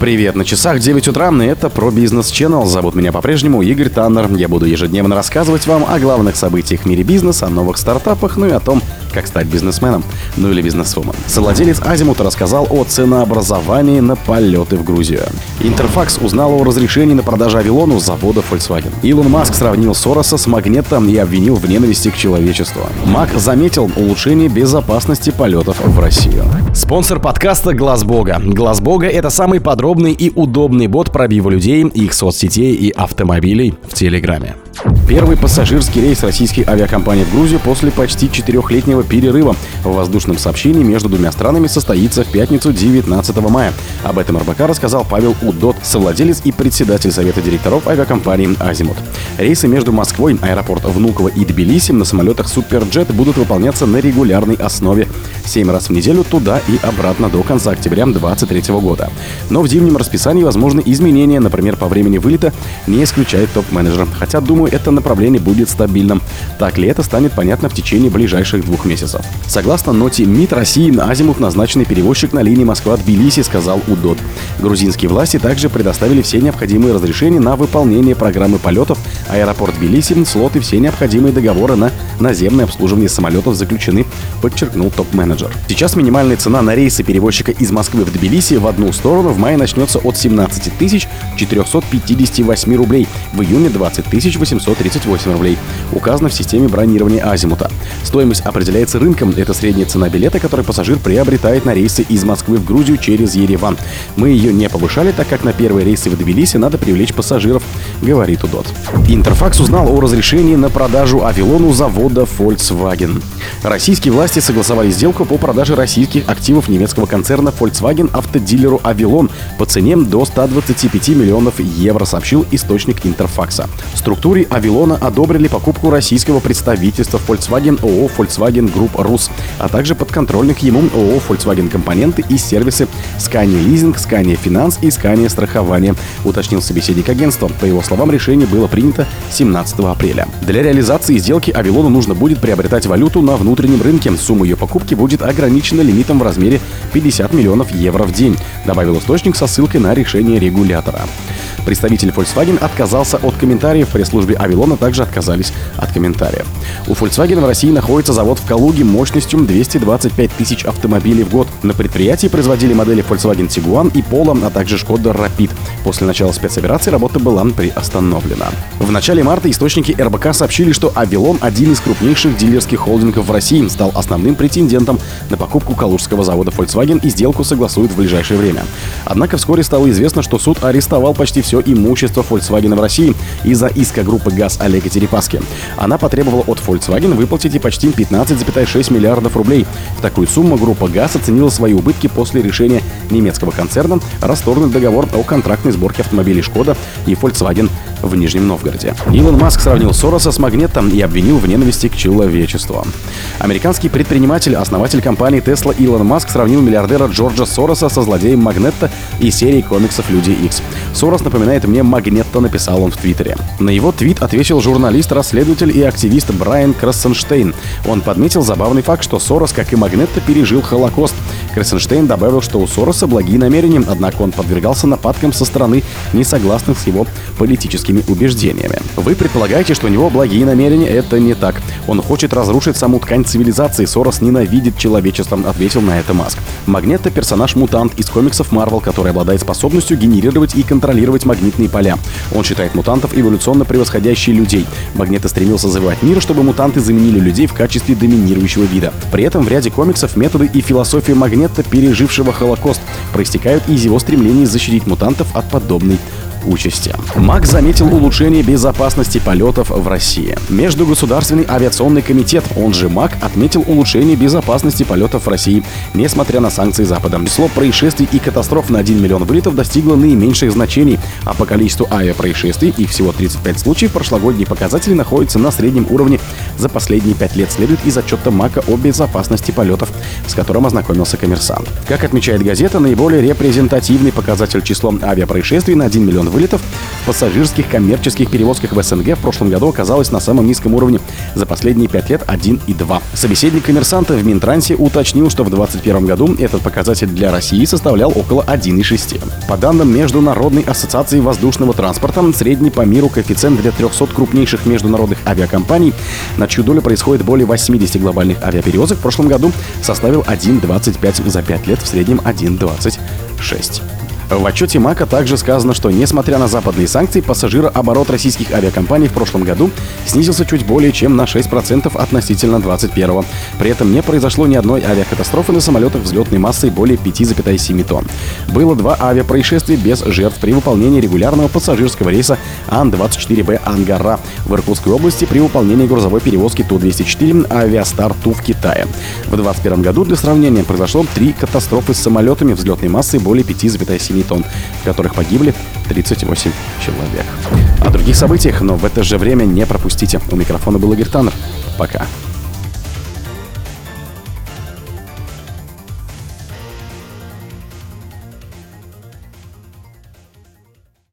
Привет, на часах 9 утра, и это про бизнес Channel. Зовут меня по-прежнему Игорь Таннер. Я буду ежедневно рассказывать вам о главных событиях в мире бизнеса, о новых стартапах, ну и о том, как стать бизнесменом, ну или бизнесвумен. Совладелец Азимута рассказал о ценообразовании на полеты в Грузию. Интерфакс узнал о разрешении на продажу авилону завода Volkswagen. Илон Маск сравнил Сороса с магнетом и обвинил в ненависти к человечеству. Мак заметил улучшение безопасности полетов в Россию. Спонсор подкаста Глаз Бога. Глаз Бога это самый подробный и удобный бот пробива людей, их соцсетей и автомобилей в Телеграме. Первый пассажирский рейс российской авиакомпании в Грузию после почти четырехлетнего перерыва в воздушном сообщении между двумя странами состоится в пятницу 19 мая. Об этом РБК рассказал Павел Удот, совладелец и председатель Совета директоров авиакомпании «Азимут». Рейсы между Москвой, аэропорт Внуково и Тбилиси на самолетах «Суперджет» будут выполняться на регулярной основе. Семь раз в неделю туда и обратно до конца октября 2023 года. Но в зимнем расписании возможны изменения, например, по времени вылета не исключает топ-менеджер. Хотя, думаю, это направление будет стабильным. Так ли это станет понятно в течение ближайших двух месяцев. Согласно ноте МИД России, Азимут назначенный перевозчик на линии Москва-Тбилиси, сказал УДОТ. Грузинские власти также предоставили все необходимые разрешения на выполнение программы полетов. Аэропорт Тбилиси, слот и все необходимые договоры на наземное обслуживание самолетов заключены, подчеркнул топ-менеджер. Сейчас минимальная цена на рейсы перевозчика из Москвы в Тбилиси в одну сторону в мае начнется от 17 458 рублей, в июне 20 838 рублей. Указано в системе бронирования Азимута. Стоимость определяется рынком. Это средняя цена билета, который пассажир приобретает на рейсы из Москвы в Грузию через Ереван. Мы ее не повышали, так как на первые рейсы в Тбилиси надо привлечь пассажиров, говорит Удот. Интерфакс узнал о разрешении на продажу Авилону завода Volkswagen. Российские власти согласовали сделку по продаже российских активов немецкого концерна Volkswagen автодилеру Avilon по цене до 125 миллионов евро, сообщил источник Интерфакса. Структуре Авилона одобрили покупку российского представительства Volkswagen ООО Volkswagen Group Rus, а также подконтрольных ему ООО Volkswagen компоненты и сервисы Scania Leasing, Scania Finance и Scania Страхование, уточнил собеседник агентства. По его словам, решение было принято 17 апреля. Для реализации сделки Авилону нужно будет приобретать валюту на внутреннем рынке. Сумма ее покупки будет ограничена лимитом в размере 50 миллионов евро в день, добавил источник со ссылкой на решение регулятора. Представитель Volkswagen отказался от комментариев. В пресс-службе Авилона также отказались от комментариев. У Volkswagen в России находится завод в Калуге мощностью 225 тысяч автомобилей в год. На предприятии производили модели Volkswagen Tiguan и Polo, а также Skoda Rapid. После начала спецоперации работа была приостановлена. В начале марта источники РБК сообщили, что Авилон, один из крупнейших дилерских холдингов в России, стал основным претендентом на покупку калужского завода Volkswagen и сделку согласуют в ближайшее время. Однако вскоре стало известно, что суд арестовал почти все имущество Volkswagen в России из-за иска группы ГАЗ Олега Терепаски. Она потребовала от Volkswagen выплатить почти 15,6 миллиардов рублей. В такую сумму группа ГАЗ оценила свои убытки после решения немецкого концерна расторгнуть договор о контрактной сборке автомобилей «Шкода» и Volkswagen в Нижнем Новгороде. Илон Маск сравнил Сороса с магнетом и обвинил в ненависти к человечеству. Американский предприниматель, основатель компании Tesla Илон Маск сравнил миллиардера Джорджа Сороса со злодеем Магнетта и серии комиксов «Люди Икс». Сорос напоминает мне Магнетто, написал он в Твиттере. На его твит ответил журналист, расследователь и активист Брайан Крассенштейн. Он подметил забавный факт, что Сорос, как и Магнетто, пережил Холокост. Крассенштейн добавил, что у Сороса благие намерения, однако он подвергался нападкам со стороны несогласных с его политическими убеждениями. Вы предполагаете, что у него благие намерения? Это не так. Он хочет разрушить саму ткань цивилизации. Сорос ненавидит человечество, ответил на это Маск. Магнетто — персонаж-мутант из комиксов Марвел, который обладает способностью генерировать и контролировать магнитные поля. Он считает мутантов эволюционно превосходящие людей. Магнето стремился завоевать мир, чтобы мутанты заменили людей в качестве доминирующего вида. При этом в ряде комиксов методы и философия Магнета, пережившего Холокост, проистекают из его стремления защитить мутантов от подобной участи. МАК заметил улучшение безопасности полетов в России. Междугосударственный авиационный комитет, он же МАК, отметил улучшение безопасности полетов в России, несмотря на санкции Запада. Число происшествий и катастроф на 1 миллион вылетов достигло наименьших значений, а по количеству авиапроисшествий, их всего 35 случаев, прошлогодние показатели находятся на среднем уровне за последние 5 лет, следует из отчета МАКа о безопасности полетов, с которым ознакомился коммерсант. Как отмечает газета, наиболее репрезентативный показатель число авиапроисшествий на 1 миллион миллион вылетов, пассажирских коммерческих перевозках в СНГ в прошлом году оказалось на самом низком уровне. За последние пять лет 1,2. Собеседник коммерсанта в Минтрансе уточнил, что в 2021 году этот показатель для России составлял около 1,6. По данным Международной ассоциации воздушного транспорта, средний по миру коэффициент для 300 крупнейших международных авиакомпаний, на чью долю происходит более 80 глобальных авиаперевозок, в прошлом году составил 1,25 за 5 лет, в среднем 1,26. В отчете МАКа также сказано, что несмотря на западные санкции, пассажирооборот российских авиакомпаний в прошлом году снизился чуть более чем на 6% относительно 2021. При этом не произошло ни одной авиакатастрофы на самолетах взлетной массой более 5,7 тонн. Было два авиапроисшествия без жертв при выполнении регулярного пассажирского рейса Ан-24Б Ангара в Иркутской области при выполнении грузовой перевозки Ту-204 Авиастар Ту в Китае. В 2021 году для сравнения произошло три катастрофы с самолетами взлетной массой более 5,7 тонн, в которых погибли 38 человек. О других событиях, но в это же время не пропустите. У микрофона был Игорь Таннер. Пока.